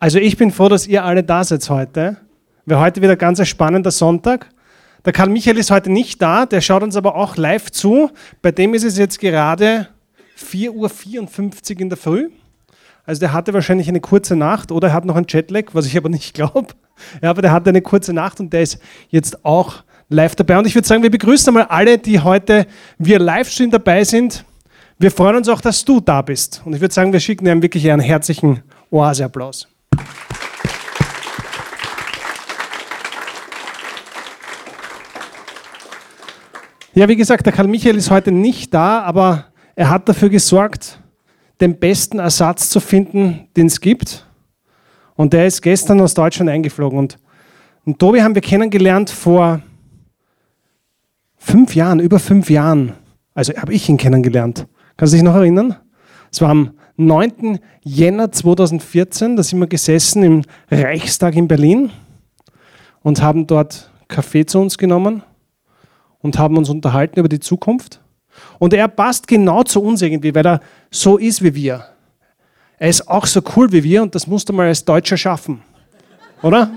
Also ich bin froh, dass ihr alle da seid heute. Wir heute wieder ganz ein spannender Sonntag. Der Karl Michael ist heute nicht da, der schaut uns aber auch live zu. Bei dem ist es jetzt gerade 4.54 Uhr in der Früh. Also der hatte wahrscheinlich eine kurze Nacht oder er hat noch einen Jetlag, was ich aber nicht glaube. Ja, aber der hatte eine kurze Nacht und der ist jetzt auch live dabei. Und ich würde sagen, wir begrüßen einmal alle, die heute via Livestream dabei sind. Wir freuen uns auch, dass du da bist. Und ich würde sagen, wir schicken dir wirklich einen herzlichen Oase-Applaus. Ja, wie gesagt, der Karl Michael ist heute nicht da, aber er hat dafür gesorgt, den besten Ersatz zu finden, den es gibt. Und der ist gestern aus Deutschland eingeflogen. Und, und Tobi haben wir kennengelernt vor fünf Jahren, über fünf Jahren. Also habe ich ihn kennengelernt. Kannst du dich noch erinnern? Es war am 9. Jänner 2014, da sind wir gesessen im Reichstag in Berlin und haben dort Kaffee zu uns genommen und haben uns unterhalten über die Zukunft. Und er passt genau zu uns irgendwie, weil er so ist wie wir. Er ist auch so cool wie wir und das musst du mal als Deutscher schaffen. Oder?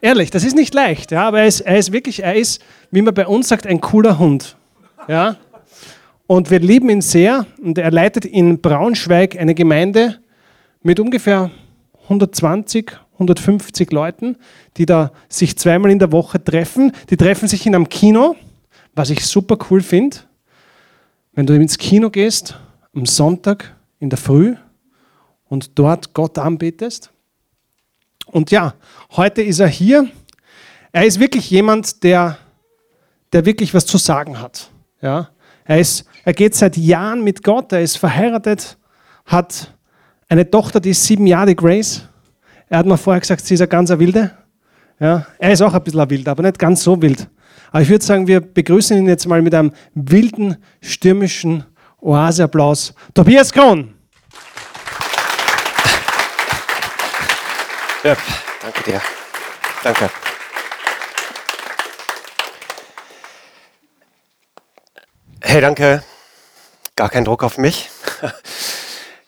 Ehrlich, das ist nicht leicht, ja, aber er ist, er ist wirklich, er ist, wie man bei uns sagt, ein cooler Hund. Ja? Und wir lieben ihn sehr und er leitet in Braunschweig eine Gemeinde mit ungefähr 120, 150 Leuten, die da sich zweimal in der Woche treffen. Die treffen sich in einem Kino, was ich super cool finde. Wenn du ins Kino gehst, am Sonntag in der Früh und dort Gott anbetest. Und ja, heute ist er hier. Er ist wirklich jemand, der, der wirklich was zu sagen hat. Ja? Er, ist, er geht seit Jahren mit Gott, er ist verheiratet, hat eine Tochter, die ist sieben Jahre, Grace. Er hat mir vorher gesagt, sie ist ein ganzer Wilde. Ja, er ist auch ein bisschen ein Wild, aber nicht ganz so wild. Aber ich würde sagen, wir begrüßen ihn jetzt mal mit einem wilden, stürmischen Oaseapplaus. Tobias Krohn. Ja, danke dir. Danke. Hey, danke. Gar kein Druck auf mich.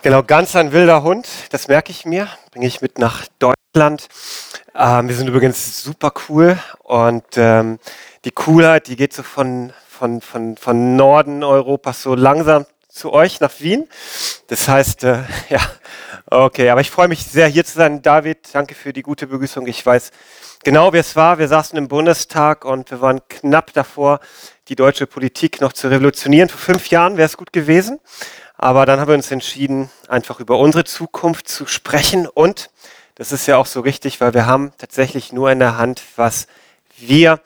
genau, ganz ein wilder Hund, das merke ich mir. Bringe ich mit nach Deutschland. Ähm, wir sind übrigens super cool und ähm, die Coolheit, die geht so von, von, von, von Norden Europas so langsam zu euch nach Wien. Das heißt, äh, ja, okay, aber ich freue mich sehr hier zu sein. David, danke für die gute Begrüßung. Ich weiß genau, wer es war. Wir saßen im Bundestag und wir waren knapp davor, die deutsche Politik noch zu revolutionieren. Vor fünf Jahren wäre es gut gewesen. Aber dann haben wir uns entschieden, einfach über unsere Zukunft zu sprechen. Und das ist ja auch so richtig, weil wir haben tatsächlich nur in der Hand, was wir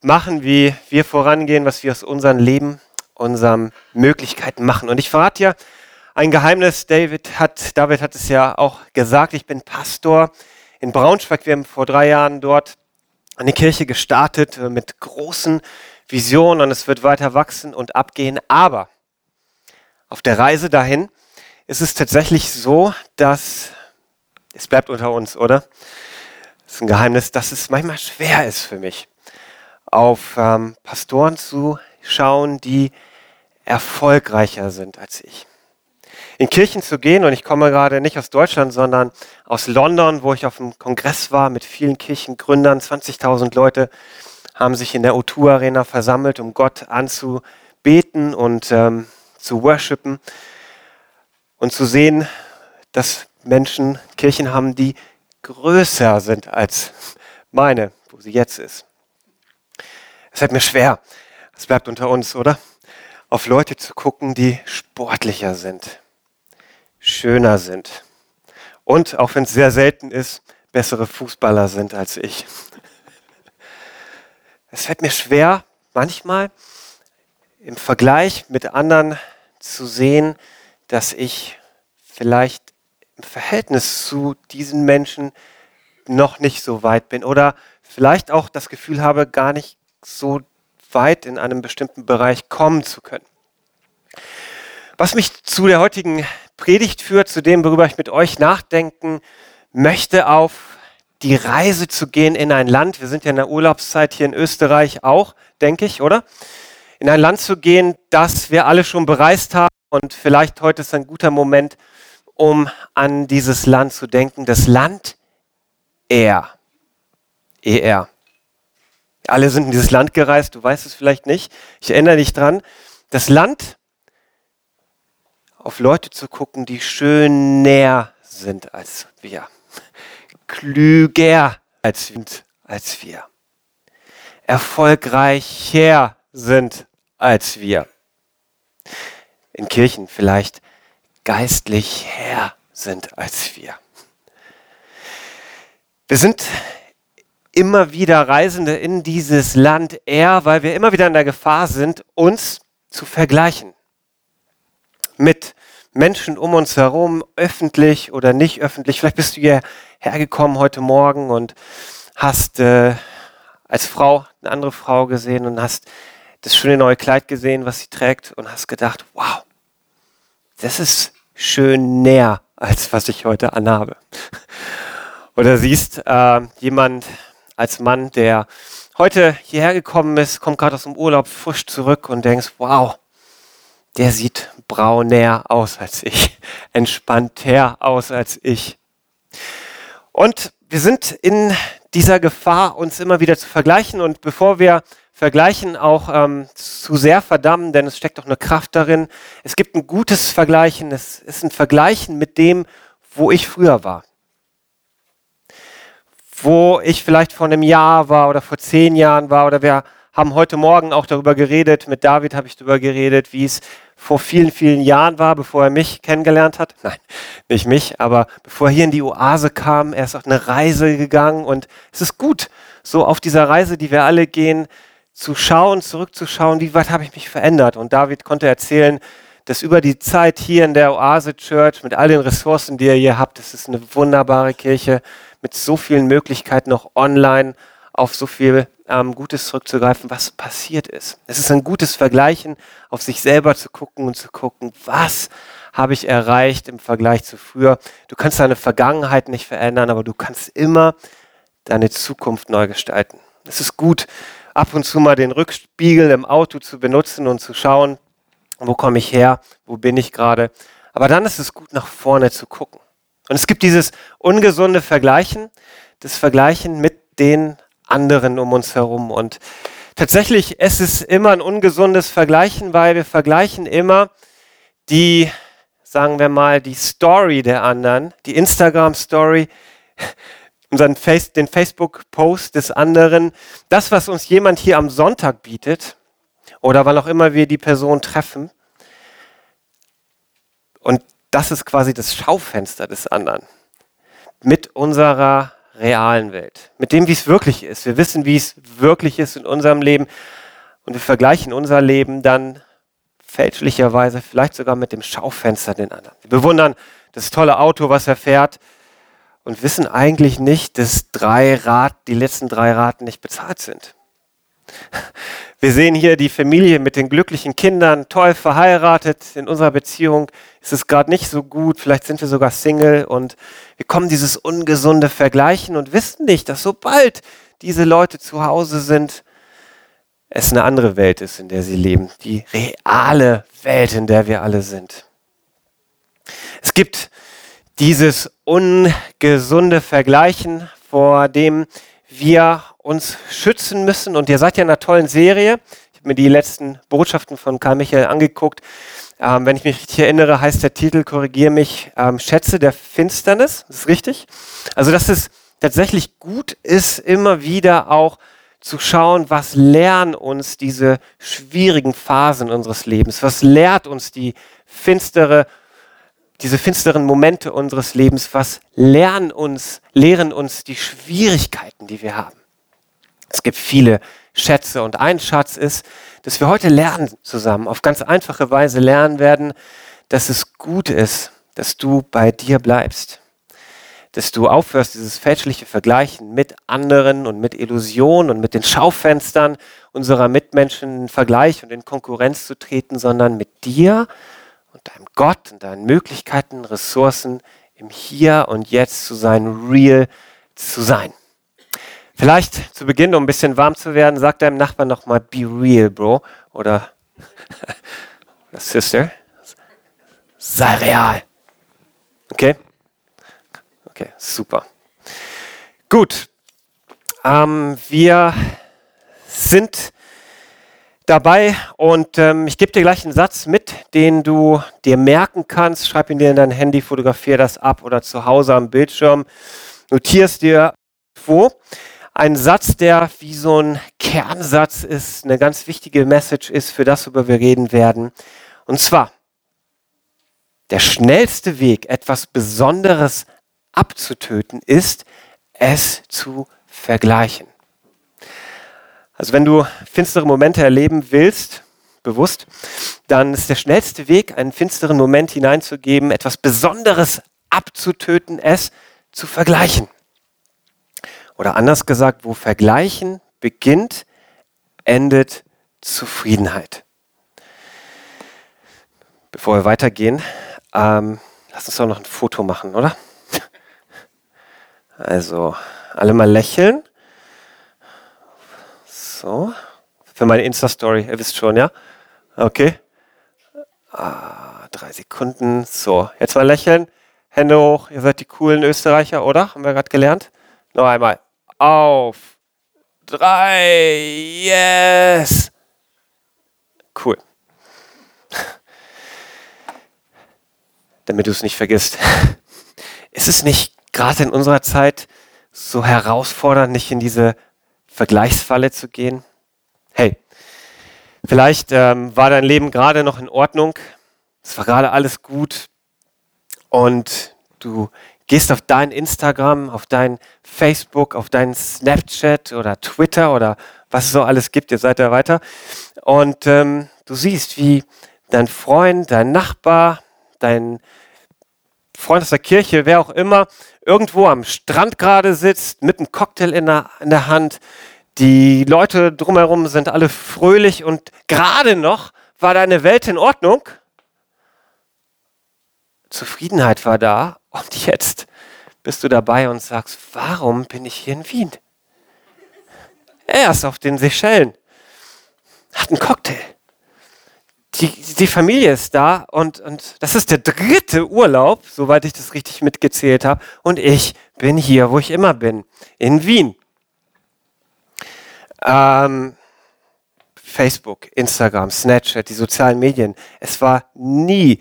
machen, wie wir vorangehen, was wir aus unserem Leben, unseren Möglichkeiten machen. Und ich verrate ja ein Geheimnis. David hat, David hat es ja auch gesagt. Ich bin Pastor in Braunschweig. Wir haben vor drei Jahren dort eine Kirche gestartet äh, mit großen Vision und es wird weiter wachsen und abgehen. Aber auf der Reise dahin ist es tatsächlich so, dass es bleibt unter uns, oder? Das ist ein Geheimnis, dass es manchmal schwer ist für mich, auf ähm, Pastoren zu schauen, die erfolgreicher sind als ich. In Kirchen zu gehen, und ich komme gerade nicht aus Deutschland, sondern aus London, wo ich auf einem Kongress war mit vielen Kirchengründern, 20.000 Leute, haben sich in der O2 Arena versammelt, um Gott anzubeten und ähm, zu worshipen und zu sehen, dass Menschen Kirchen haben, die größer sind als meine, wo sie jetzt ist. Es fällt mir schwer, es bleibt unter uns, oder? Auf Leute zu gucken, die sportlicher sind, schöner sind und, auch wenn es sehr selten ist, bessere Fußballer sind als ich. Es fällt mir schwer, manchmal im Vergleich mit anderen zu sehen, dass ich vielleicht im Verhältnis zu diesen Menschen noch nicht so weit bin oder vielleicht auch das Gefühl habe, gar nicht so weit in einem bestimmten Bereich kommen zu können. Was mich zu der heutigen Predigt führt, zu dem, worüber ich mit euch nachdenken möchte, auf die Reise zu gehen in ein Land, wir sind ja in der Urlaubszeit hier in Österreich auch, denke ich, oder? In ein Land zu gehen, das wir alle schon bereist haben und vielleicht heute ist ein guter Moment, um an dieses Land zu denken. Das Land Er. ER. Alle sind in dieses Land gereist, du weißt es vielleicht nicht. Ich erinnere dich dran. Das Land, auf Leute zu gucken, die schön näher sind als wir. Klüger als, als wir. Erfolgreicher sind als wir. In Kirchen vielleicht geistlich her sind als wir. Wir sind immer wieder Reisende in dieses Land eher, weil wir immer wieder in der Gefahr sind, uns zu vergleichen mit Menschen um uns herum, öffentlich oder nicht öffentlich. Vielleicht bist du hierher gekommen heute Morgen und hast äh, als Frau eine andere Frau gesehen und hast das schöne neue Kleid gesehen, was sie trägt und hast gedacht, wow, das ist schön näher, als was ich heute anhabe. Oder siehst äh, jemand als Mann, der heute hierher gekommen ist, kommt gerade aus dem Urlaub frisch zurück und denkst, wow, der sieht brauner aus als ich, entspannter aus als ich. Und wir sind in dieser Gefahr, uns immer wieder zu vergleichen. Und bevor wir vergleichen, auch ähm, zu sehr verdammen, denn es steckt doch eine Kraft darin. Es gibt ein gutes Vergleichen. Es ist ein Vergleichen mit dem, wo ich früher war wo ich vielleicht vor einem Jahr war oder vor zehn Jahren war oder wir haben heute Morgen auch darüber geredet, mit David habe ich darüber geredet, wie es vor vielen, vielen Jahren war, bevor er mich kennengelernt hat. Nein, nicht mich, aber bevor er hier in die Oase kam, er ist auf eine Reise gegangen und es ist gut, so auf dieser Reise, die wir alle gehen, zu schauen, zurückzuschauen, wie weit habe ich mich verändert. Und David konnte erzählen, dass über die Zeit hier in der Oase Church mit all den Ressourcen, die ihr hier habt, das ist eine wunderbare Kirche, mit so vielen Möglichkeiten noch online auf so viel ähm, Gutes zurückzugreifen, was passiert ist. Es ist ein gutes Vergleichen, auf sich selber zu gucken und zu gucken, was habe ich erreicht im Vergleich zu früher. Du kannst deine Vergangenheit nicht verändern, aber du kannst immer deine Zukunft neu gestalten. Es ist gut, ab und zu mal den Rückspiegel im Auto zu benutzen und zu schauen, wo komme ich her, wo bin ich gerade. Aber dann ist es gut, nach vorne zu gucken. Und es gibt dieses ungesunde Vergleichen, das Vergleichen mit den anderen um uns herum. Und tatsächlich ist es immer ein ungesundes Vergleichen, weil wir vergleichen immer die, sagen wir mal, die Story der anderen, die Instagram-Story, unseren Face, den Facebook-Post des anderen, das, was uns jemand hier am Sonntag bietet oder wann auch immer wir die Person treffen. Und das ist quasi das Schaufenster des anderen. Mit unserer realen Welt. Mit dem, wie es wirklich ist. Wir wissen, wie es wirklich ist in unserem Leben. Und wir vergleichen unser Leben dann fälschlicherweise vielleicht sogar mit dem Schaufenster den anderen. Wir bewundern das tolle Auto, was er fährt und wissen eigentlich nicht, dass drei Rad, die letzten drei Raten nicht bezahlt sind. Wir sehen hier die Familie mit den glücklichen Kindern, toll verheiratet. In unserer Beziehung ist es gerade nicht so gut. Vielleicht sind wir sogar Single und wir kommen dieses ungesunde Vergleichen und wissen nicht, dass sobald diese Leute zu Hause sind, es eine andere Welt ist, in der sie leben. Die reale Welt, in der wir alle sind. Es gibt dieses ungesunde Vergleichen, vor dem wir uns schützen müssen. Und ihr seid ja in einer tollen Serie. Ich habe mir die letzten Botschaften von Karl Michael angeguckt. Ähm, wenn ich mich richtig erinnere, heißt der Titel, korrigiere mich, ähm, Schätze der Finsternis. Das ist richtig. Also, dass es tatsächlich gut ist, immer wieder auch zu schauen, was lernen uns diese schwierigen Phasen unseres Lebens? Was lehrt uns die finstere diese finsteren Momente unseres Lebens, was lernen uns, lehren uns die Schwierigkeiten, die wir haben. Es gibt viele Schätze und ein Schatz ist, dass wir heute lernen zusammen, auf ganz einfache Weise lernen werden, dass es gut ist, dass du bei dir bleibst. Dass du aufhörst, dieses fälschliche Vergleichen mit anderen und mit Illusionen und mit den Schaufenstern unserer Mitmenschen in Vergleich und in Konkurrenz zu treten, sondern mit dir und deinem Gott und deinen Möglichkeiten, Ressourcen im Hier und Jetzt zu sein, real zu sein. Vielleicht zu Beginn, um ein bisschen warm zu werden, sag deinem Nachbarn nochmal, be real, Bro. Oder Sister, sei real. Okay? Okay, super. Gut. Ähm, wir sind dabei und ähm, ich gebe dir gleich einen Satz mit, den du dir merken kannst. Schreib ihn dir in dein Handy, fotografier das ab oder zu Hause am Bildschirm. Notierst dir wo. Ein Satz, der wie so ein Kernsatz ist, eine ganz wichtige Message ist für das, worüber wir reden werden. Und zwar, der schnellste Weg, etwas Besonderes abzutöten, ist, es zu vergleichen. Also wenn du finstere Momente erleben willst, bewusst, dann ist der schnellste Weg, einen finsteren Moment hineinzugeben, etwas Besonderes abzutöten, es zu vergleichen. Oder anders gesagt, wo Vergleichen beginnt, endet Zufriedenheit. Bevor wir weitergehen, ähm, lass uns doch noch ein Foto machen, oder? Also, alle mal lächeln. So. Für meine Insta-Story, ihr wisst schon, ja? Okay. Ah, drei Sekunden. So, jetzt mal lächeln. Hände hoch. Ihr seid die coolen Österreicher, oder? Haben wir gerade gelernt. Noch einmal. Auf. Drei. Yes. Cool. Damit du es nicht vergisst. Ist es nicht gerade in unserer Zeit so herausfordernd, nicht in diese Vergleichsfalle zu gehen? Hey, vielleicht ähm, war dein Leben gerade noch in Ordnung, es war gerade alles gut und du gehst auf dein Instagram, auf dein Facebook, auf dein Snapchat oder Twitter oder was es so alles gibt, ihr seid ja weiter. Und ähm, du siehst, wie dein Freund, dein Nachbar, dein Freund aus der Kirche, wer auch immer, irgendwo am Strand gerade sitzt, mit einem Cocktail in der, in der Hand. Die Leute drumherum sind alle fröhlich und gerade noch war deine Welt in Ordnung. Zufriedenheit war da und jetzt bist du dabei und sagst, warum bin ich hier in Wien? Er ist auf den Seychellen, hat einen Cocktail die, die Familie ist da und, und das ist der dritte Urlaub, soweit ich das richtig mitgezählt habe. Und ich bin hier, wo ich immer bin, in Wien. Ähm, Facebook, Instagram, Snapchat, die sozialen Medien. Es war nie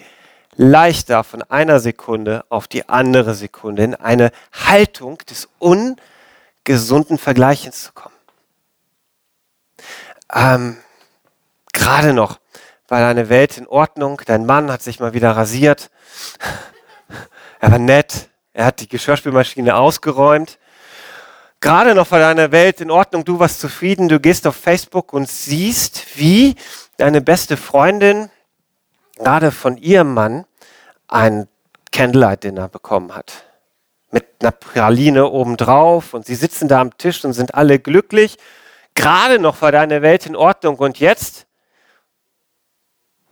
leichter, von einer Sekunde auf die andere Sekunde in eine Haltung des ungesunden Vergleichens zu kommen. Ähm, Gerade noch war deine Welt in Ordnung, dein Mann hat sich mal wieder rasiert, er war nett, er hat die Geschirrspülmaschine ausgeräumt. Gerade noch war deine Welt in Ordnung, du warst zufrieden, du gehst auf Facebook und siehst, wie deine beste Freundin gerade von ihrem Mann ein Candlelight-Dinner bekommen hat. Mit einer Praline obendrauf und sie sitzen da am Tisch und sind alle glücklich. Gerade noch war deine Welt in Ordnung und jetzt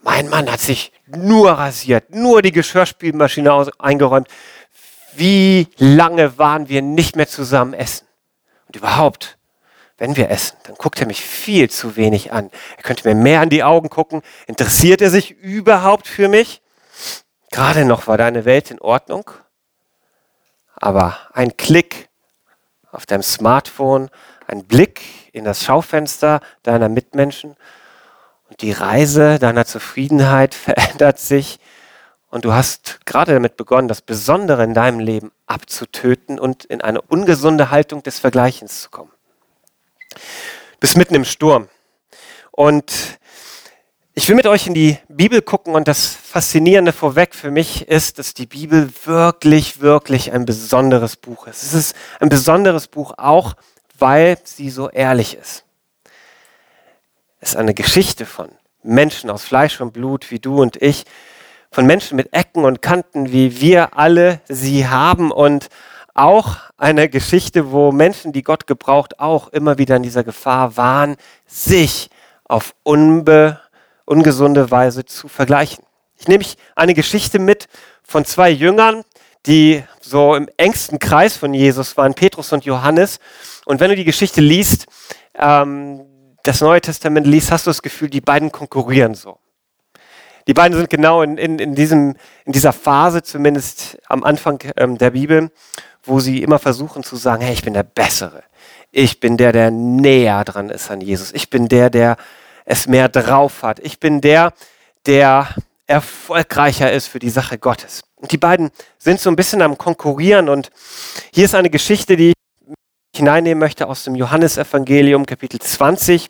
mein Mann hat sich nur rasiert, nur die Geschirrspülmaschine eingeräumt. Wie lange waren wir nicht mehr zusammen essen? Und überhaupt, wenn wir essen, dann guckt er mich viel zu wenig an. Er könnte mir mehr an die Augen gucken. Interessiert er sich überhaupt für mich? Gerade noch war deine Welt in Ordnung. Aber ein Klick auf deinem Smartphone, ein Blick in das Schaufenster deiner Mitmenschen und die Reise deiner Zufriedenheit verändert sich und du hast gerade damit begonnen, das Besondere in deinem Leben abzutöten und in eine ungesunde Haltung des Vergleichens zu kommen. Bist mitten im Sturm. Und ich will mit euch in die Bibel gucken und das Faszinierende vorweg für mich ist, dass die Bibel wirklich, wirklich ein besonderes Buch ist. Es ist ein besonderes Buch auch, weil sie so ehrlich ist ist eine Geschichte von Menschen aus Fleisch und Blut wie du und ich, von Menschen mit Ecken und Kanten, wie wir alle sie haben und auch eine Geschichte, wo Menschen, die Gott gebraucht, auch immer wieder in dieser Gefahr waren, sich auf unbe ungesunde Weise zu vergleichen. Ich nehme eine Geschichte mit von zwei Jüngern, die so im engsten Kreis von Jesus waren, Petrus und Johannes. Und wenn du die Geschichte liest, ähm, das Neue Testament liest, hast du das Gefühl, die beiden konkurrieren so. Die beiden sind genau in, in, in, diesem, in dieser Phase, zumindest am Anfang ähm, der Bibel, wo sie immer versuchen zu sagen, hey, ich bin der Bessere. Ich bin der, der näher dran ist an Jesus. Ich bin der, der es mehr drauf hat. Ich bin der, der erfolgreicher ist für die Sache Gottes. Und die beiden sind so ein bisschen am Konkurrieren. Und hier ist eine Geschichte, die ich hineinnehmen möchte aus dem Johannesevangelium, Kapitel 20.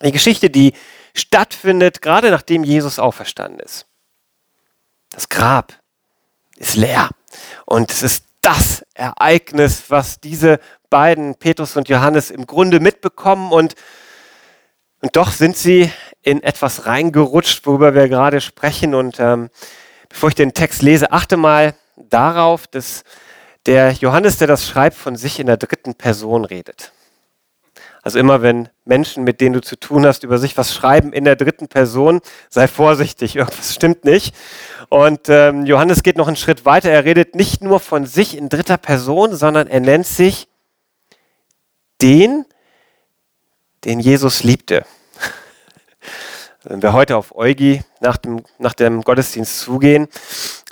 Eine Geschichte, die stattfindet, gerade nachdem Jesus auferstanden ist. Das Grab ist leer. Und es ist das Ereignis, was diese beiden, Petrus und Johannes, im Grunde mitbekommen. Und, und doch sind sie in etwas reingerutscht, worüber wir gerade sprechen. Und ähm, bevor ich den Text lese, achte mal darauf, dass der Johannes, der das schreibt, von sich in der dritten Person redet. Also immer wenn Menschen, mit denen du zu tun hast, über sich was schreiben in der dritten Person, sei vorsichtig, irgendwas stimmt nicht. Und ähm, Johannes geht noch einen Schritt weiter. Er redet nicht nur von sich in dritter Person, sondern er nennt sich den, den Jesus liebte. Wenn wir heute auf Eugi nach dem, nach dem Gottesdienst zugehen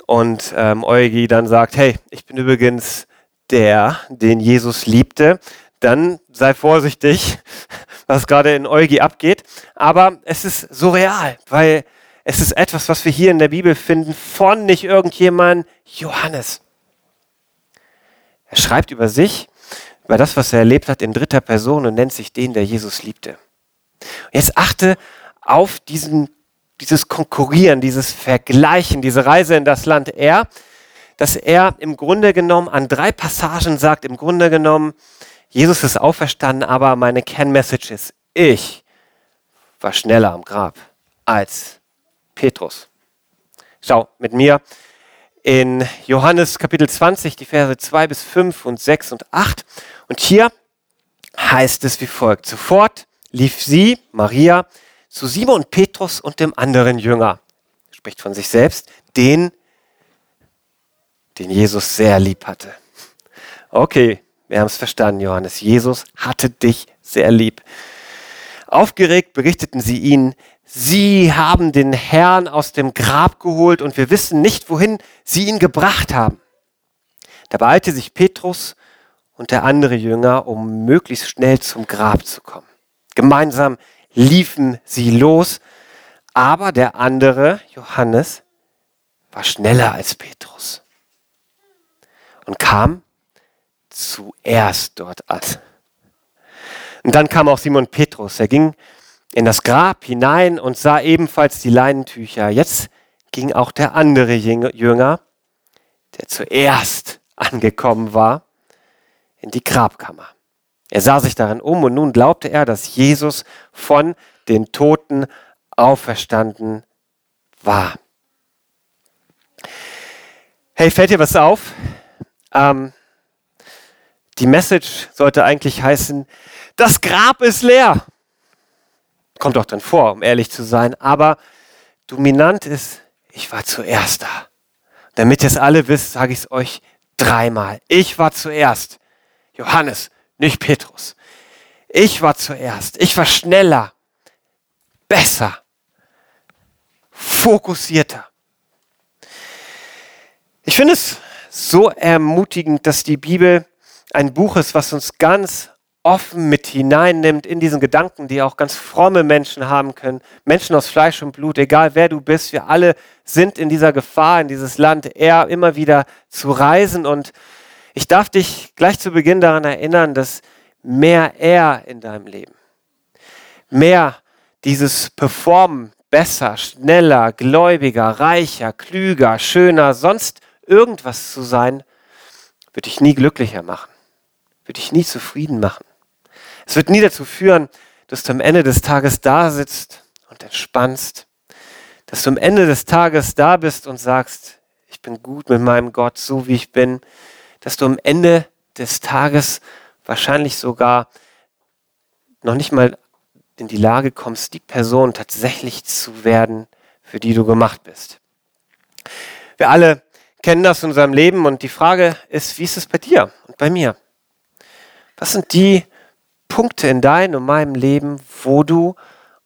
und ähm, Eugi dann sagt, hey, ich bin übrigens der, den Jesus liebte, dann sei vorsichtig, was gerade in Eugi abgeht. Aber es ist surreal, weil es ist etwas, was wir hier in der Bibel finden von nicht irgendjemand, Johannes. Er schreibt über sich, über das, was er erlebt hat, in dritter Person und nennt sich den, der Jesus liebte. Und jetzt achte auf diesen, dieses Konkurrieren, dieses Vergleichen, diese Reise in das Land Er, dass er im Grunde genommen an drei Passagen sagt, im Grunde genommen, Jesus ist auferstanden, aber meine Kernmessage ist, ich war schneller am Grab als Petrus. Schau mit mir in Johannes Kapitel 20, die Verse 2 bis 5 und 6 und 8. Und hier heißt es wie folgt. Sofort lief sie, Maria, zu Simon Petrus und dem anderen Jünger. Spricht von sich selbst, den, den Jesus sehr lieb hatte. Okay, wir haben es verstanden, Johannes. Jesus hatte dich sehr lieb. Aufgeregt berichteten sie ihnen, sie haben den Herrn aus dem Grab geholt und wir wissen nicht, wohin sie ihn gebracht haben. Da beeilte sich Petrus und der andere Jünger, um möglichst schnell zum Grab zu kommen. Gemeinsam liefen sie los, aber der andere, Johannes, war schneller als Petrus und kam zuerst dort an. Und dann kam auch Simon Petrus. Er ging in das Grab hinein und sah ebenfalls die Leinentücher. Jetzt ging auch der andere Jünger, der zuerst angekommen war, in die Grabkammer. Er sah sich darin um und nun glaubte er, dass Jesus von den Toten auferstanden war. Hey, fällt dir was auf? Ähm, die Message sollte eigentlich heißen, das Grab ist leer. Kommt auch dann vor, um ehrlich zu sein. Aber dominant ist, ich war zuerst da. Damit ihr es alle wisst, sage ich es euch dreimal. Ich war zuerst. Johannes, nicht Petrus. Ich war zuerst. Ich war schneller, besser, fokussierter. Ich finde es so ermutigend, dass die Bibel ein Buch ist, was uns ganz offen mit hineinnimmt in diesen Gedanken, die auch ganz fromme Menschen haben können. Menschen aus Fleisch und Blut, egal wer du bist, wir alle sind in dieser Gefahr, in dieses Land eher immer wieder zu reisen. Und ich darf dich gleich zu Beginn daran erinnern, dass mehr er in deinem Leben, mehr dieses Performen, besser, schneller, gläubiger, reicher, klüger, schöner, sonst irgendwas zu sein, wird dich nie glücklicher machen wird dich nie zufrieden machen. Es wird nie dazu führen, dass du am Ende des Tages da sitzt und entspannst, dass du am Ende des Tages da bist und sagst, ich bin gut mit meinem Gott, so wie ich bin, dass du am Ende des Tages wahrscheinlich sogar noch nicht mal in die Lage kommst, die Person tatsächlich zu werden, für die du gemacht bist. Wir alle kennen das in unserem Leben und die Frage ist, wie ist es bei dir und bei mir? Was sind die Punkte in deinem und meinem Leben, wo du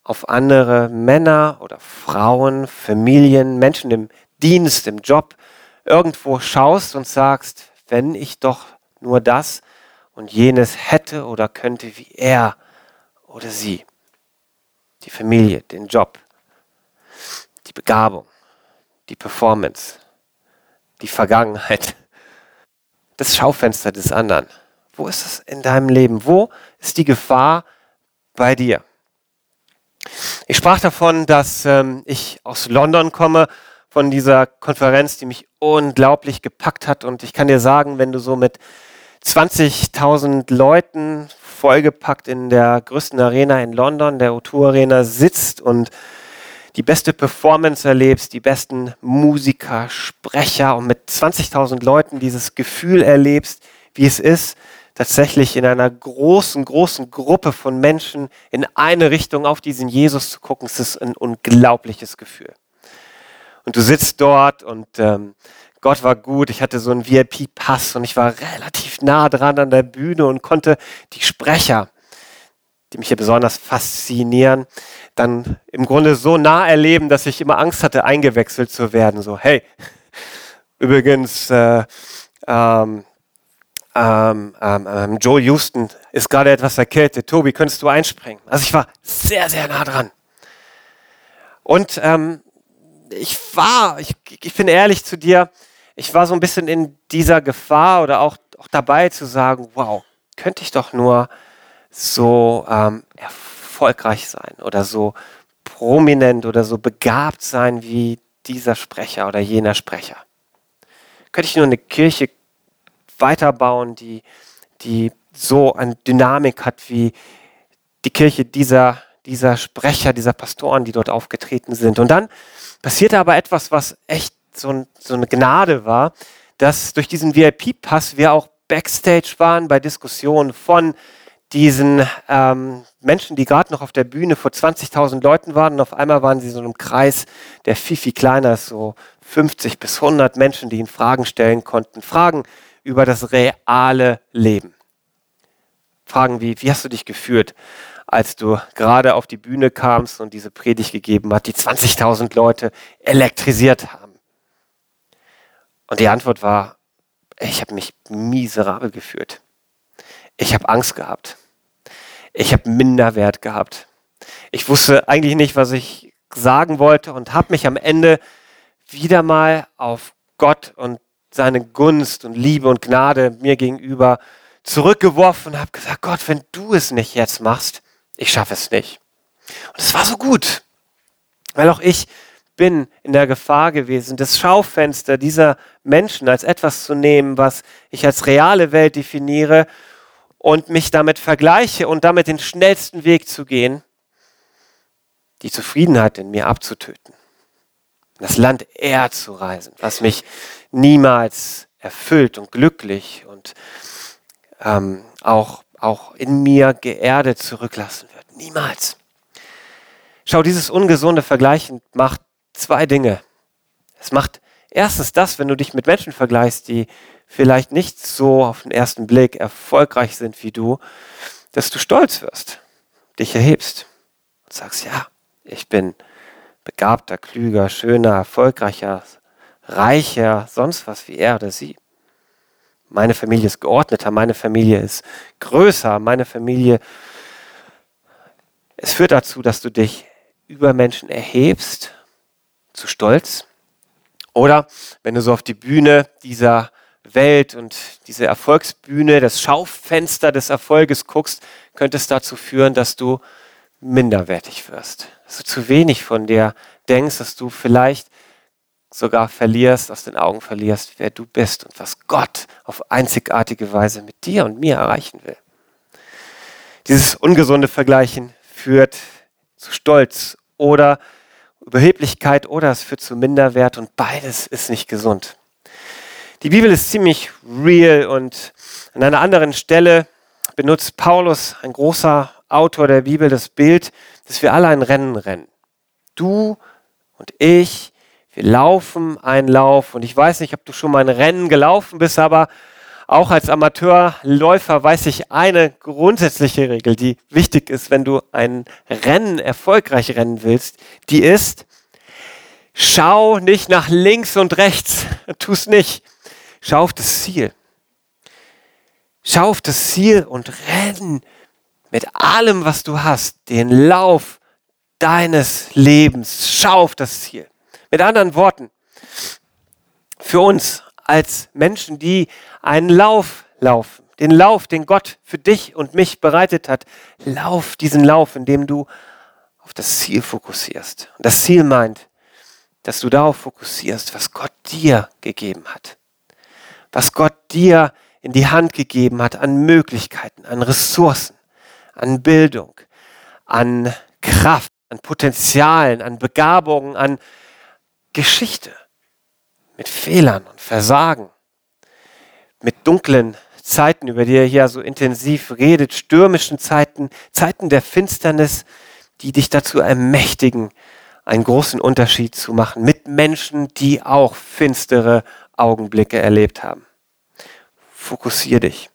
auf andere Männer oder Frauen, Familien, Menschen im Dienst, im Job irgendwo schaust und sagst, wenn ich doch nur das und jenes hätte oder könnte wie er oder sie. Die Familie, den Job, die Begabung, die Performance, die Vergangenheit, das Schaufenster des anderen. Wo ist es in deinem Leben? Wo ist die Gefahr bei dir? Ich sprach davon, dass ähm, ich aus London komme, von dieser Konferenz, die mich unglaublich gepackt hat. Und ich kann dir sagen, wenn du so mit 20.000 Leuten vollgepackt in der größten Arena in London, der O2 Arena, sitzt und die beste Performance erlebst, die besten Musiker, Sprecher und mit 20.000 Leuten dieses Gefühl erlebst, wie es ist, tatsächlich in einer großen, großen Gruppe von Menschen in eine Richtung auf diesen Jesus zu gucken, es ist ein unglaubliches Gefühl. Und du sitzt dort und ähm, Gott war gut. Ich hatte so einen VIP-Pass und ich war relativ nah dran an der Bühne und konnte die Sprecher, die mich hier besonders faszinieren, dann im Grunde so nah erleben, dass ich immer Angst hatte, eingewechselt zu werden. So, hey, übrigens, äh, ähm, ähm, ähm, Joel Houston ist gerade etwas erkältet. Tobi, könntest du einspringen? Also ich war sehr, sehr nah dran. Und ähm, ich war, ich, ich bin ehrlich zu dir, ich war so ein bisschen in dieser Gefahr oder auch, auch dabei zu sagen, wow, könnte ich doch nur so ähm, erfolgreich sein oder so prominent oder so begabt sein wie dieser Sprecher oder jener Sprecher. Könnte ich nur eine Kirche weiterbauen, die, die so eine Dynamik hat wie die Kirche dieser, dieser Sprecher, dieser Pastoren, die dort aufgetreten sind. Und dann passierte aber etwas, was echt so, ein, so eine Gnade war, dass durch diesen VIP-Pass wir auch Backstage waren bei Diskussionen von diesen ähm, Menschen, die gerade noch auf der Bühne vor 20.000 Leuten waren und auf einmal waren sie so in einem Kreis, der viel, viel kleiner ist, so 50 bis 100 Menschen, die ihnen Fragen stellen konnten. Fragen, über das reale Leben. Fragen wie, wie hast du dich gefühlt, als du gerade auf die Bühne kamst und diese Predigt gegeben hat, die 20.000 Leute elektrisiert haben? Und die Antwort war, ich habe mich miserabel gefühlt. Ich habe Angst gehabt. Ich habe Minderwert gehabt. Ich wusste eigentlich nicht, was ich sagen wollte und habe mich am Ende wieder mal auf Gott und seine Gunst und Liebe und Gnade mir gegenüber zurückgeworfen und habe gesagt, Gott, wenn du es nicht jetzt machst, ich schaffe es nicht. Und es war so gut, weil auch ich bin in der Gefahr gewesen, das Schaufenster dieser Menschen als etwas zu nehmen, was ich als reale Welt definiere und mich damit vergleiche und damit den schnellsten Weg zu gehen, die Zufriedenheit in mir abzutöten das Land eher zu reisen, was mich niemals erfüllt und glücklich und ähm, auch, auch in mir geerdet zurücklassen wird. Niemals. Schau, dieses ungesunde Vergleichen macht zwei Dinge. Es macht erstens das, wenn du dich mit Menschen vergleichst, die vielleicht nicht so auf den ersten Blick erfolgreich sind wie du, dass du stolz wirst, dich erhebst und sagst, ja, ich bin begabter, klüger, schöner, erfolgreicher, reicher, sonst was wie er oder sie. Meine Familie ist geordneter, meine Familie ist größer, meine Familie. Es führt dazu, dass du dich über Menschen erhebst, zu stolz. Oder wenn du so auf die Bühne dieser Welt und diese Erfolgsbühne, das Schaufenster des Erfolges guckst, könnte es dazu führen, dass du minderwertig wirst. Dass du zu wenig von dir denkst, dass du vielleicht sogar verlierst, aus den Augen verlierst, wer du bist und was Gott auf einzigartige Weise mit dir und mir erreichen will. Dieses ungesunde Vergleichen führt zu Stolz oder Überheblichkeit oder es führt zu Minderwert und beides ist nicht gesund. Die Bibel ist ziemlich real und an einer anderen Stelle benutzt Paulus, ein großer Autor der Bibel, das Bild, dass wir alle ein Rennen rennen. Du und ich, laufen einen Lauf. Und ich weiß nicht, ob du schon mal ein Rennen gelaufen bist, aber Auch als Amateurläufer weiß ich eine grundsätzliche Regel, die wichtig ist, wenn du ein Rennen erfolgreich rennen willst. Die ist, schau nicht nach links und rechts. Tu es nicht. Schau auf das Ziel. Schau auf das Ziel und renn mit allem, was du hast, den Lauf deines Lebens. Schau auf das Ziel. Mit anderen Worten, für uns als Menschen, die einen Lauf laufen, den Lauf, den Gott für dich und mich bereitet hat, lauf diesen Lauf, indem du auf das Ziel fokussierst. Und das Ziel meint, dass du darauf fokussierst, was Gott dir gegeben hat. Was Gott dir in die Hand gegeben hat an Möglichkeiten, an Ressourcen, an Bildung, an Kraft, an Potenzialen, an Begabungen, an Geschichte mit Fehlern und Versagen, mit dunklen Zeiten, über die er hier so intensiv redet, stürmischen Zeiten, Zeiten der Finsternis, die dich dazu ermächtigen, einen großen Unterschied zu machen mit Menschen, die auch finstere Augenblicke erlebt haben. Fokussier dich.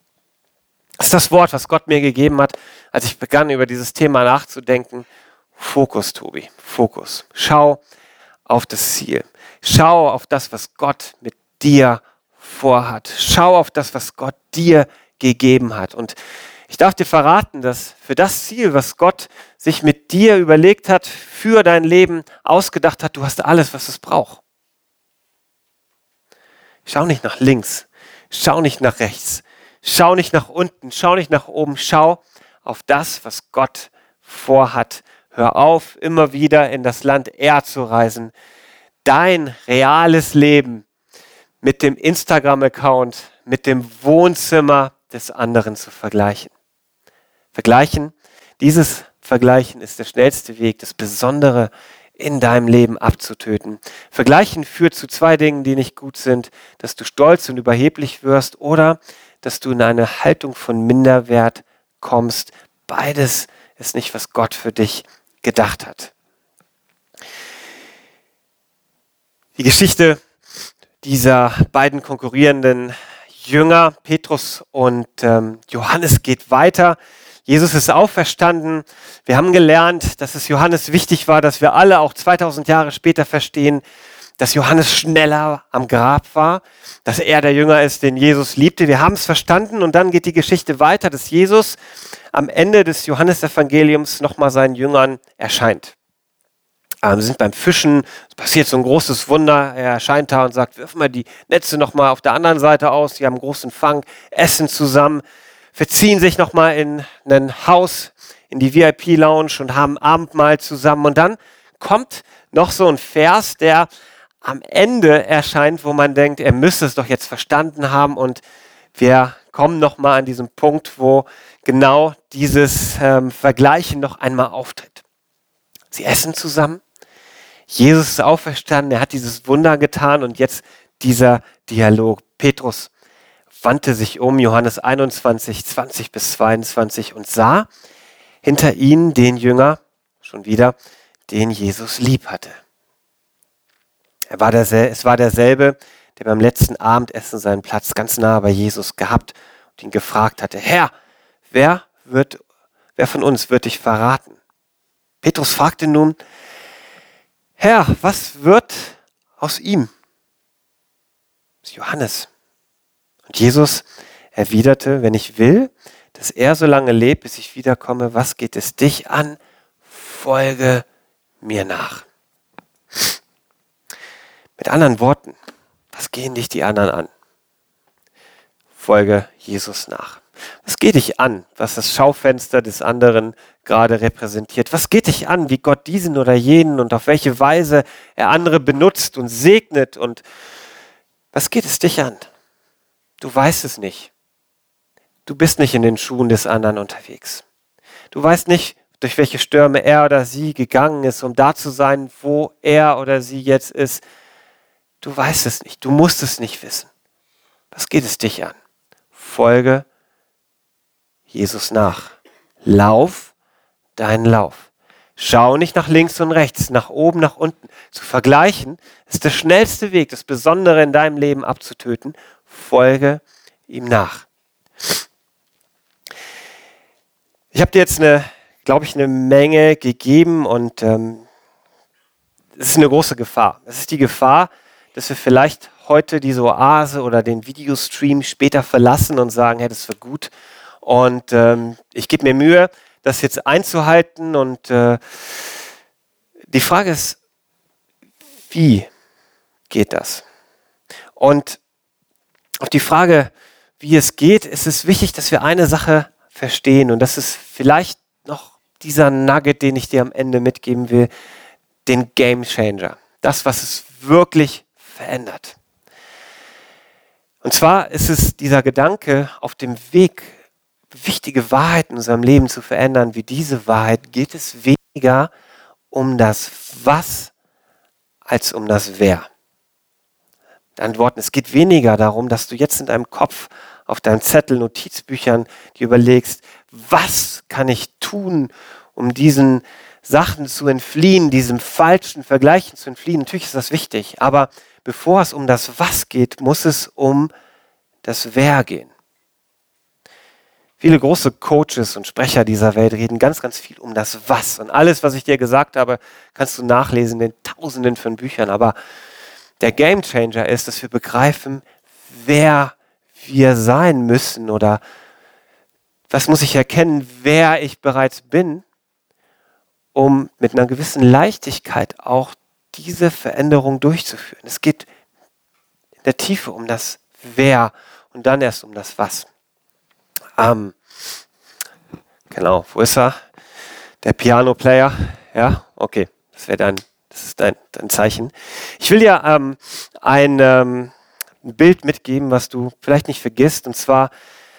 Das ist das Wort, was Gott mir gegeben hat, als ich begann, über dieses Thema nachzudenken. Fokus, Tobi, Fokus. Schau auf das Ziel. Schau auf das, was Gott mit dir vorhat. Schau auf das, was Gott dir gegeben hat. Und ich darf dir verraten, dass für das Ziel, was Gott sich mit dir überlegt hat, für dein Leben ausgedacht hat, du hast alles, was es braucht. Schau nicht nach links, schau nicht nach rechts, schau nicht nach unten, schau nicht nach oben, schau auf das, was Gott vorhat. Hör auf, immer wieder in das Land Er zu reisen, dein reales Leben mit dem Instagram-Account, mit dem Wohnzimmer des anderen zu vergleichen. Vergleichen, dieses Vergleichen ist der schnellste Weg, das Besondere in deinem Leben abzutöten. Vergleichen führt zu zwei Dingen, die nicht gut sind, dass du stolz und überheblich wirst oder dass du in eine Haltung von Minderwert kommst. Beides ist nicht, was Gott für dich gedacht hat. Die Geschichte dieser beiden konkurrierenden Jünger, Petrus und ähm, Johannes, geht weiter. Jesus ist auferstanden. Wir haben gelernt, dass es Johannes wichtig war, dass wir alle auch 2000 Jahre später verstehen, dass Johannes schneller am Grab war, dass er der Jünger ist, den Jesus liebte. Wir haben es verstanden und dann geht die Geschichte weiter, dass Jesus am Ende des Johannesevangeliums nochmal seinen Jüngern erscheint. Ähm, sind beim Fischen, es passiert so ein großes Wunder. Er erscheint da und sagt, wirf mal die Netze nochmal auf der anderen Seite aus. Sie haben einen großen Fang, essen zusammen, verziehen sich nochmal in ein Haus, in die VIP-Lounge und haben Abendmahl zusammen. Und dann kommt noch so ein Vers, der am Ende erscheint, wo man denkt, er müsste es doch jetzt verstanden haben. Und wir kommen nochmal an diesen Punkt, wo genau dieses ähm, Vergleichen noch einmal auftritt. Sie essen zusammen, Jesus ist auferstanden, er hat dieses Wunder getan und jetzt dieser Dialog. Petrus wandte sich um, Johannes 21, 20 bis 22 und sah hinter ihnen den Jünger, schon wieder, den Jesus lieb hatte. Er war derselbe, es war derselbe, der beim letzten Abendessen seinen Platz ganz nah bei Jesus gehabt und ihn gefragt hatte, Herr, wer wird, wer von uns wird dich verraten? Petrus fragte nun, Herr, was wird aus ihm? Das ist Johannes. Und Jesus erwiderte, wenn ich will, dass er so lange lebt, bis ich wiederkomme, was geht es dich an? Folge mir nach. Mit anderen Worten, was gehen dich die anderen an? Folge Jesus nach. Was geht dich an, was das Schaufenster des anderen gerade repräsentiert? Was geht dich an, wie Gott diesen oder jenen und auf welche Weise er andere benutzt und segnet? Und was geht es dich an? Du weißt es nicht. Du bist nicht in den Schuhen des anderen unterwegs. Du weißt nicht, durch welche Stürme er oder sie gegangen ist, um da zu sein, wo er oder sie jetzt ist. Du weißt es nicht. Du musst es nicht wissen. Was geht es dich an? Folge Jesus nach. Lauf deinen Lauf. Schau nicht nach links und rechts, nach oben, nach unten. Zu vergleichen ist der schnellste Weg, das Besondere in deinem Leben abzutöten. Folge ihm nach. Ich habe dir jetzt eine, glaube ich, eine Menge gegeben und ähm, es ist eine große Gefahr. Es ist die Gefahr, dass wir vielleicht heute diese Oase oder den Videostream später verlassen und sagen, hey, das war gut. Und ähm, ich gebe mir Mühe, das jetzt einzuhalten. Und äh, die Frage ist, wie geht das? Und auf die Frage, wie es geht, ist es wichtig, dass wir eine Sache verstehen. Und das ist vielleicht noch dieser Nugget, den ich dir am Ende mitgeben will, den Game Changer. Das, was es wirklich verändert. Und zwar ist es dieser Gedanke, auf dem Weg wichtige Wahrheiten in unserem Leben zu verändern, wie diese Wahrheit, geht es weniger um das Was als um das Wer. Antworten, es geht weniger darum, dass du jetzt in deinem Kopf auf deinem Zettel, Notizbüchern dir überlegst, was kann ich tun, um diesen Sachen zu entfliehen, diesem falschen Vergleichen zu entfliehen. Natürlich ist das wichtig, aber bevor es um das Was geht, muss es um das Wer gehen. Viele große Coaches und Sprecher dieser Welt reden ganz, ganz viel um das Was. Und alles, was ich dir gesagt habe, kannst du nachlesen in den Tausenden von Büchern. Aber der Game Changer ist, dass wir begreifen, wer wir sein müssen oder was muss ich erkennen, wer ich bereits bin, um mit einer gewissen Leichtigkeit auch diese Veränderung durchzuführen. Es geht in der Tiefe um das Wer und dann erst um das Was. Ähm, genau, wo ist er? Der Piano-Player. Ja, okay, das wäre dein, das ist dein, dein Zeichen. Ich will dir ähm, ein, ähm, ein Bild mitgeben, was du vielleicht nicht vergisst. Und zwar,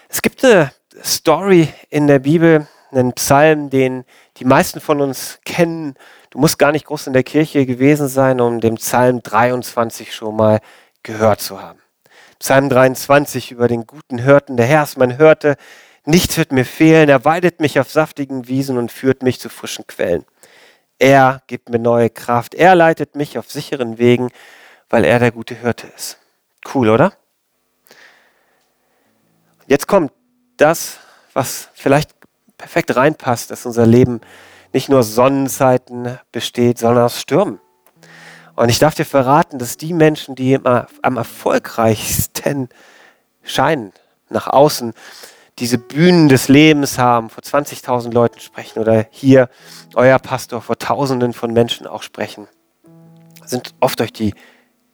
es gibt eine Story in der Bibel, einen Psalm, den die meisten von uns kennen. Du musst gar nicht groß in der Kirche gewesen sein, um den Psalm 23 schon mal gehört zu haben. Psalm 23 über den guten Hirten. Der Herr ist mein Hirte, nichts wird mir fehlen. Er weidet mich auf saftigen Wiesen und führt mich zu frischen Quellen. Er gibt mir neue Kraft. Er leitet mich auf sicheren Wegen, weil er der gute Hirte ist. Cool, oder? Jetzt kommt das, was vielleicht perfekt reinpasst, dass unser Leben nicht nur Sonnenzeiten besteht, sondern aus Stürmen. Und ich darf dir verraten, dass die Menschen, die immer am erfolgreichsten scheinen, nach außen, diese Bühnen des Lebens haben, vor 20.000 Leuten sprechen oder hier euer Pastor vor Tausenden von Menschen auch sprechen, sind oft durch die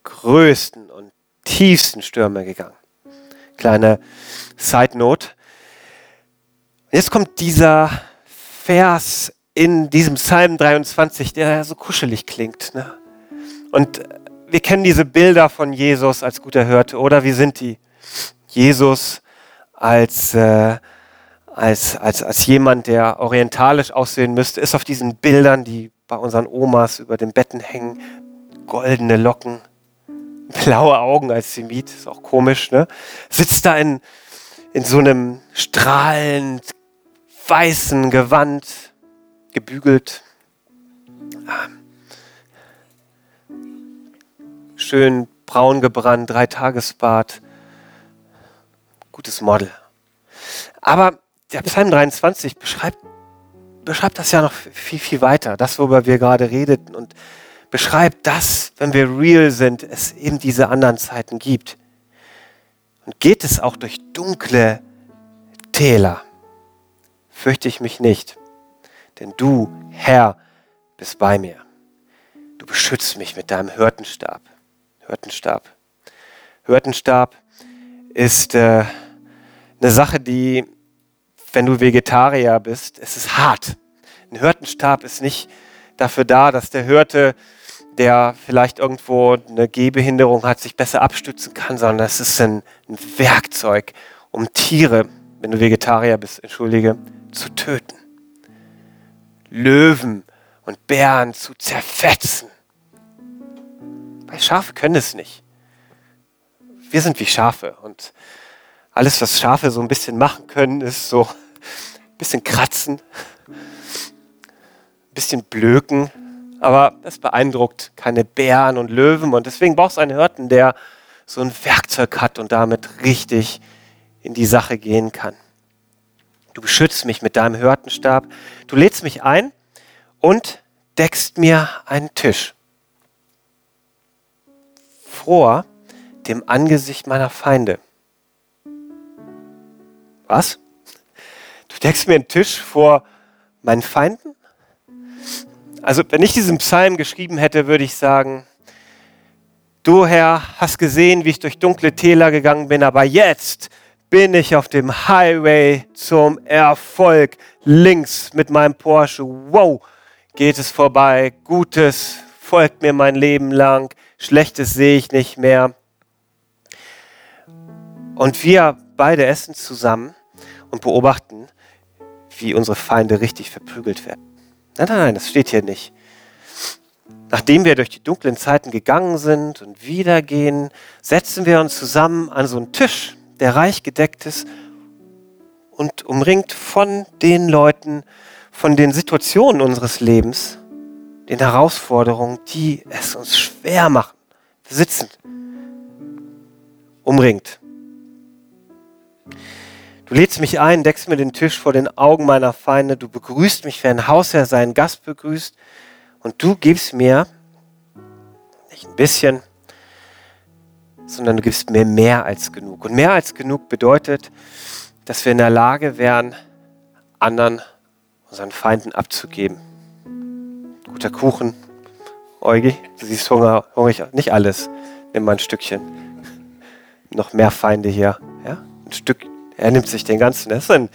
größten und tiefsten Stürme gegangen. Kleine Side Note. Jetzt kommt dieser Vers in diesem Psalm 23, der so kuschelig klingt. Ne? Und wir kennen diese Bilder von Jesus als guter Hirte, oder wie sind die? Jesus als, äh, als, als, als jemand, der orientalisch aussehen müsste, ist auf diesen Bildern, die bei unseren Omas über den Betten hängen, goldene Locken, blaue Augen als Semit, ist auch komisch, ne? Sitzt da in, in so einem strahlend weißen Gewand, gebügelt. Ähm, schön braun gebrannt, drei Tagesbad. Gutes Model. Aber der Psalm 23 beschreibt, beschreibt das ja noch viel, viel weiter, das, worüber wir gerade redeten und beschreibt das, wenn wir real sind, es eben diese anderen Zeiten gibt. Und geht es auch durch dunkle Täler, fürchte ich mich nicht, denn du, Herr, bist bei mir. Du beschützt mich mit deinem Hirtenstab. Hirtenstab. Hirtenstab ist äh, eine Sache, die, wenn du Vegetarier bist, es ist hart. Ein Hirtenstab ist nicht dafür da, dass der Hirte, der vielleicht irgendwo eine Gehbehinderung hat, sich besser abstützen kann, sondern es ist ein, ein Werkzeug, um Tiere, wenn du Vegetarier bist, entschuldige, zu töten. Löwen und Bären zu zerfetzen. Weil Schafe können es nicht. Wir sind wie Schafe und alles, was Schafe so ein bisschen machen können, ist so ein bisschen kratzen, ein bisschen blöken, aber das beeindruckt keine Bären und Löwen und deswegen brauchst du einen Hirten, der so ein Werkzeug hat und damit richtig in die Sache gehen kann. Du beschützt mich mit deinem Hörtenstab. Du lädst mich ein und deckst mir einen Tisch vor dem Angesicht meiner Feinde. Was? Du deckst mir einen Tisch vor meinen Feinden? Also, wenn ich diesen Psalm geschrieben hätte, würde ich sagen, du Herr hast gesehen, wie ich durch dunkle Täler gegangen bin, aber jetzt bin ich auf dem Highway zum Erfolg. Links mit meinem Porsche. Wow, geht es vorbei. Gutes folgt mir mein Leben lang. Schlechtes sehe ich nicht mehr. Und wir beide essen zusammen und beobachten, wie unsere Feinde richtig verprügelt werden. Nein, nein, nein, das steht hier nicht. Nachdem wir durch die dunklen Zeiten gegangen sind und wieder gehen, setzen wir uns zusammen an so einen Tisch der reich gedeckt ist und umringt von den Leuten, von den Situationen unseres Lebens, den Herausforderungen, die es uns schwer machen. Wir sitzen umringt. Du lädst mich ein, deckst mir den Tisch vor den Augen meiner Feinde, du begrüßt mich, wie ein Hausherr seinen Gast begrüßt und du gibst mir nicht ein bisschen, sondern du gibst mir mehr als genug. Und mehr als genug bedeutet, dass wir in der Lage wären, anderen, unseren Feinden abzugeben. Guter Kuchen. Eugi, du siehst Hunger, hungrig. Nicht alles. Nimm mal ein Stückchen. Noch mehr Feinde hier. Ja? Ein Stück. Er nimmt sich den ganzen. Das ist ein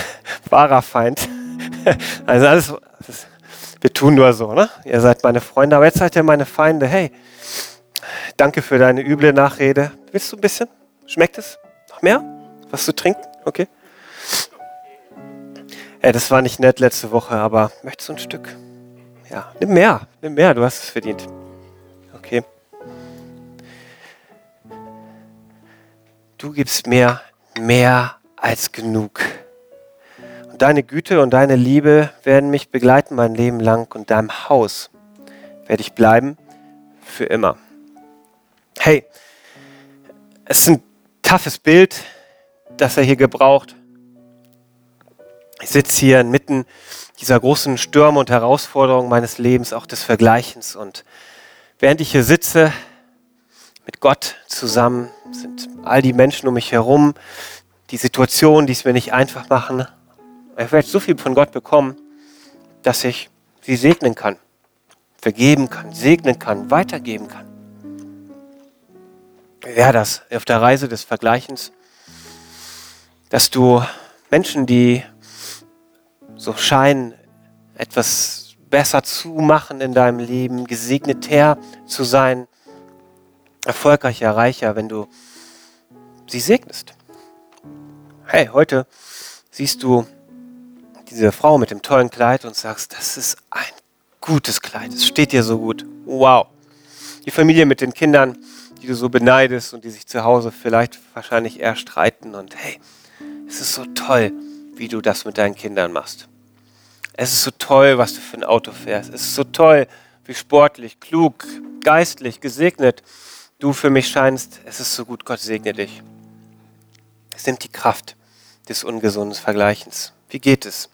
wahrer Feind. Also alles. Wir tun nur so, ne? Ihr seid meine Freunde, aber jetzt seid ihr meine Feinde. Hey, Danke für deine üble Nachrede. Willst du ein bisschen? Schmeckt es? Noch mehr? Was zu trinken? Okay. Ey, das war nicht nett letzte Woche, aber möchtest du ein Stück? Ja, nimm mehr. Nimm mehr, du hast es verdient. Okay. Du gibst mir mehr als genug. Und deine Güte und deine Liebe werden mich begleiten mein Leben lang und deinem Haus werde ich bleiben für immer. Hey, es ist ein toughes Bild, das er hier gebraucht. Ich sitze hier inmitten dieser großen Stürme und Herausforderungen meines Lebens, auch des Vergleichens. Und während ich hier sitze, mit Gott zusammen, sind all die Menschen um mich herum, die Situationen, die es mir nicht einfach machen. Ich werde so viel von Gott bekommen, dass ich sie segnen kann, vergeben kann, segnen kann, weitergeben kann wäre das auf der Reise des Vergleichens, dass du Menschen, die so scheinen, etwas besser zu machen in deinem Leben, gesegneter zu sein, erfolgreicher, reicher, wenn du sie segnest. Hey, heute siehst du diese Frau mit dem tollen Kleid und sagst, das ist ein gutes Kleid, es steht dir so gut. Wow. Die Familie mit den Kindern, die du so beneidest und die sich zu Hause vielleicht wahrscheinlich eher streiten. Und hey, es ist so toll, wie du das mit deinen Kindern machst. Es ist so toll, was du für ein Auto fährst. Es ist so toll, wie sportlich, klug, geistlich, gesegnet du für mich scheinst. Es ist so gut, Gott segne dich. Es nimmt die Kraft des ungesunden Vergleichens. Wie geht es?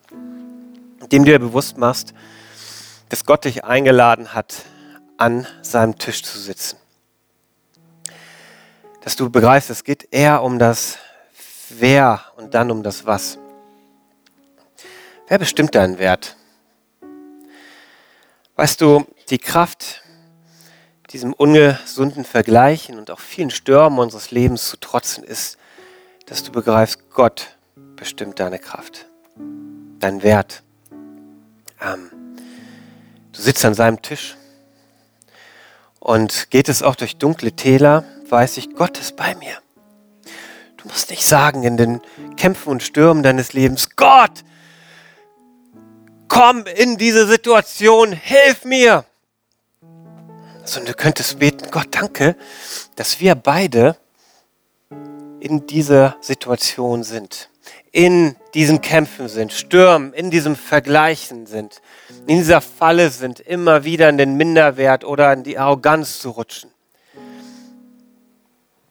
Indem du dir bewusst machst, dass Gott dich eingeladen hat, an seinem Tisch zu sitzen dass du begreifst, es geht eher um das Wer und dann um das Was. Wer bestimmt deinen Wert? Weißt du, die Kraft, diesem ungesunden Vergleichen und auch vielen Stürmen unseres Lebens zu trotzen, ist, dass du begreifst, Gott bestimmt deine Kraft, deinen Wert. Ähm, du sitzt an seinem Tisch und geht es auch durch dunkle Täler, weiß ich, Gott ist bei mir. Du musst nicht sagen in den Kämpfen und Stürmen deines Lebens, Gott, komm in diese Situation, hilf mir. Sondern du könntest beten, Gott, danke, dass wir beide in dieser Situation sind, in diesen Kämpfen sind, Stürmen, in diesem Vergleichen sind, in dieser Falle sind, immer wieder in den Minderwert oder in die Arroganz zu rutschen.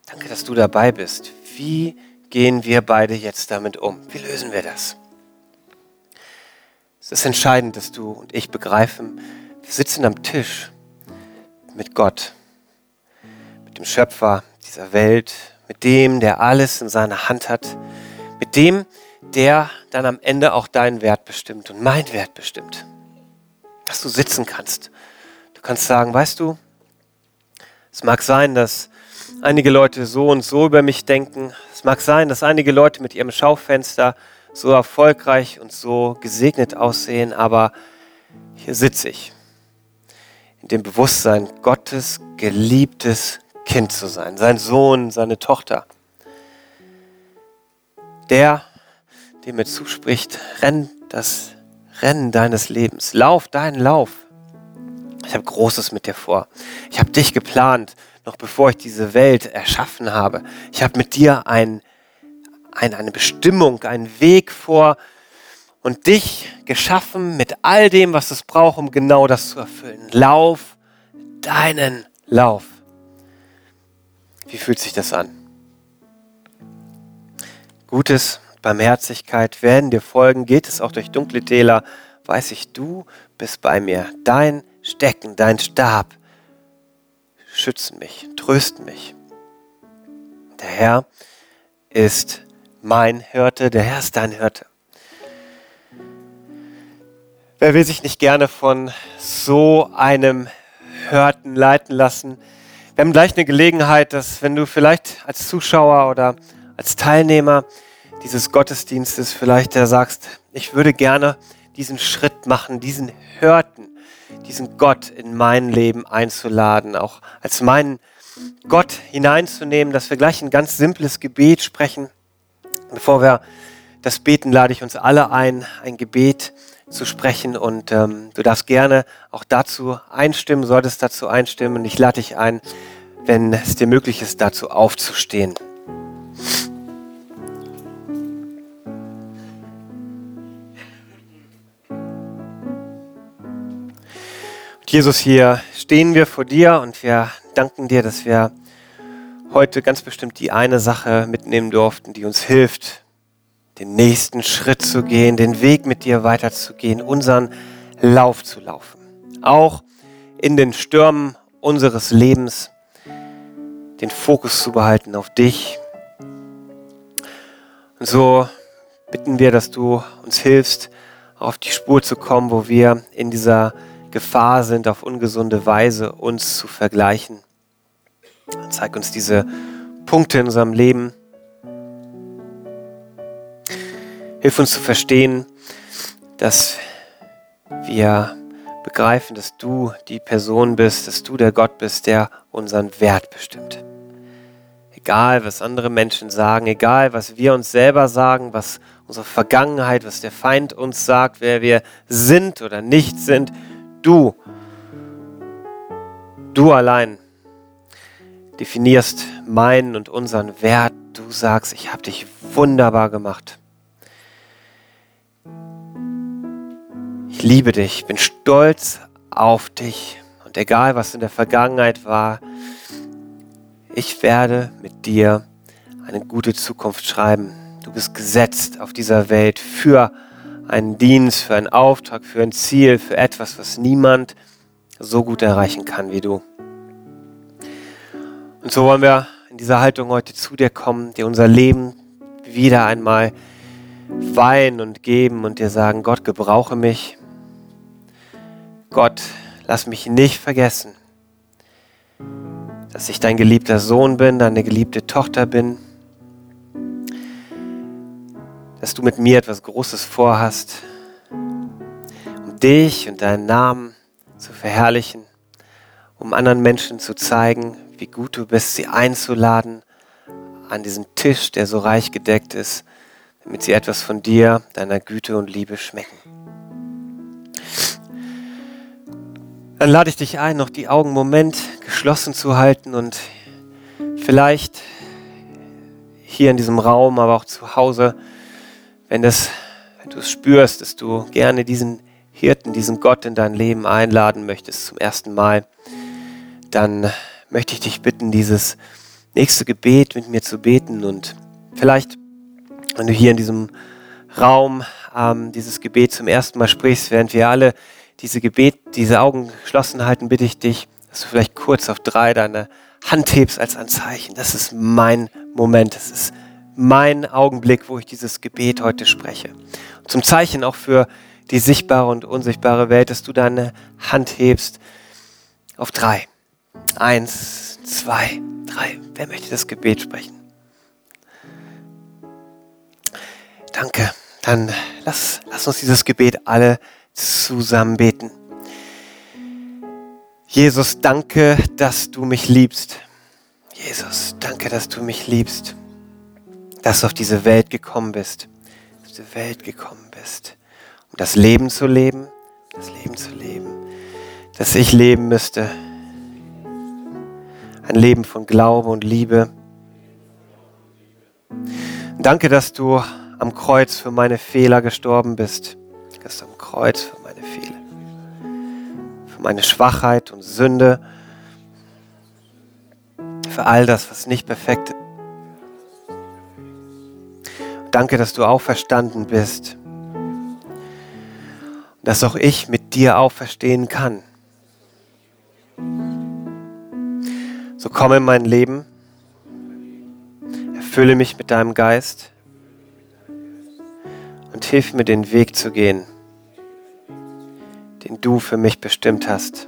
Danke, dass du dabei bist. Wie gehen wir beide jetzt damit um? Wie lösen wir das? Es ist entscheidend, dass du und ich begreifen, wir sitzen am Tisch mit Gott, mit dem Schöpfer dieser Welt, mit dem, der alles in seiner Hand hat, mit dem, der dann am Ende auch deinen Wert bestimmt und mein Wert bestimmt. Dass du sitzen kannst. Du kannst sagen, weißt du, es mag sein, dass einige Leute so und so über mich denken. Es mag sein, dass einige Leute mit ihrem Schaufenster so erfolgreich und so gesegnet aussehen, aber hier sitze ich in dem Bewusstsein, Gottes geliebtes Kind zu sein, sein Sohn, seine Tochter. Der, dem mir zuspricht, renn das Rennen deines Lebens, lauf deinen Lauf. Ich habe Großes mit dir vor. Ich habe dich geplant, noch bevor ich diese Welt erschaffen habe. Ich habe mit dir ein, ein, eine Bestimmung, einen Weg vor und dich geschaffen mit all dem, was es braucht, um genau das zu erfüllen. Lauf deinen Lauf. Wie fühlt sich das an? Gutes, Barmherzigkeit werden dir folgen. Geht es auch durch dunkle Täler, weiß ich, du bist bei mir. Dein Stecken, dein Stab schützen mich, trösten mich. Der Herr ist mein Hirte, der Herr ist dein Hirte. Wer will sich nicht gerne von so einem Hirten leiten lassen? Wir haben gleich eine Gelegenheit, dass wenn du vielleicht als Zuschauer oder als Teilnehmer dieses Gottesdienstes vielleicht da sagst, ich würde gerne diesen Schritt machen, diesen Hirten diesen Gott in mein Leben einzuladen, auch als meinen Gott hineinzunehmen, dass wir gleich ein ganz simples Gebet sprechen. Bevor wir das beten, lade ich uns alle ein, ein Gebet zu sprechen und ähm, du darfst gerne auch dazu einstimmen, solltest dazu einstimmen. Ich lade dich ein, wenn es dir möglich ist, dazu aufzustehen. Jesus, hier stehen wir vor dir und wir danken dir, dass wir heute ganz bestimmt die eine Sache mitnehmen durften, die uns hilft, den nächsten Schritt zu gehen, den Weg mit dir weiterzugehen, unseren Lauf zu laufen. Auch in den Stürmen unseres Lebens den Fokus zu behalten auf dich. Und so bitten wir, dass du uns hilfst, auf die Spur zu kommen, wo wir in dieser Gefahr sind, auf ungesunde Weise uns zu vergleichen. Zeig uns diese Punkte in unserem Leben. Hilf uns zu verstehen, dass wir begreifen, dass du die Person bist, dass du der Gott bist, der unseren Wert bestimmt. Egal, was andere Menschen sagen, egal, was wir uns selber sagen, was unsere Vergangenheit, was der Feind uns sagt, wer wir sind oder nicht sind, Du, du allein definierst meinen und unseren Wert. Du sagst, ich habe dich wunderbar gemacht. Ich liebe dich, bin stolz auf dich. Und egal, was in der Vergangenheit war, ich werde mit dir eine gute Zukunft schreiben. Du bist gesetzt auf dieser Welt für einen Dienst, für einen Auftrag, für ein Ziel, für etwas, was niemand so gut erreichen kann wie du. Und so wollen wir in dieser Haltung heute zu dir kommen, dir unser Leben wieder einmal weihen und geben und dir sagen, Gott, gebrauche mich. Gott, lass mich nicht vergessen, dass ich dein geliebter Sohn bin, deine geliebte Tochter bin dass du mit mir etwas Großes vorhast, um dich und deinen Namen zu verherrlichen, um anderen Menschen zu zeigen, wie gut du bist, sie einzuladen an diesen Tisch, der so reich gedeckt ist, damit sie etwas von dir, deiner Güte und Liebe schmecken. Dann lade ich dich ein, noch die Augen einen Moment geschlossen zu halten und vielleicht hier in diesem Raum, aber auch zu Hause, wenn, das, wenn du es spürst, dass du gerne diesen Hirten, diesen Gott in dein Leben einladen möchtest zum ersten Mal, dann möchte ich dich bitten, dieses nächste Gebet mit mir zu beten und Vielleicht, wenn du hier in diesem Raum ähm, dieses Gebet zum ersten Mal sprichst, während wir alle diese Gebet, diese Augen geschlossen halten, bitte ich dich, dass du vielleicht kurz auf drei deine Hand hebst als ein Zeichen. Das ist mein Moment. Das ist mein Augenblick, wo ich dieses Gebet heute spreche. Zum Zeichen auch für die sichtbare und unsichtbare Welt, dass du deine Hand hebst auf drei. Eins, zwei, drei. Wer möchte das Gebet sprechen? Danke. Dann lass, lass uns dieses Gebet alle zusammen beten. Jesus, danke, dass du mich liebst. Jesus, danke, dass du mich liebst. Dass du auf diese Welt gekommen bist. Auf diese Welt gekommen bist. Um das Leben zu leben. Das Leben zu leben. Das ich leben müsste. Ein Leben von Glaube und Liebe. Danke, dass du am Kreuz für meine Fehler gestorben bist. Dass du am Kreuz für meine Fehler, für meine Schwachheit und Sünde, für all das, was nicht perfekt ist. Danke, dass du auferstanden bist. Dass auch ich mit dir auferstehen kann. So komm in mein Leben, erfülle mich mit deinem Geist und hilf mir den Weg zu gehen, den du für mich bestimmt hast.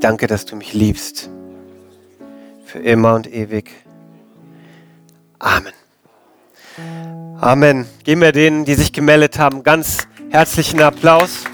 Danke, dass du mich liebst, für immer und ewig. Amen. Amen. Geben wir denen, die sich gemeldet haben, ganz herzlichen Applaus.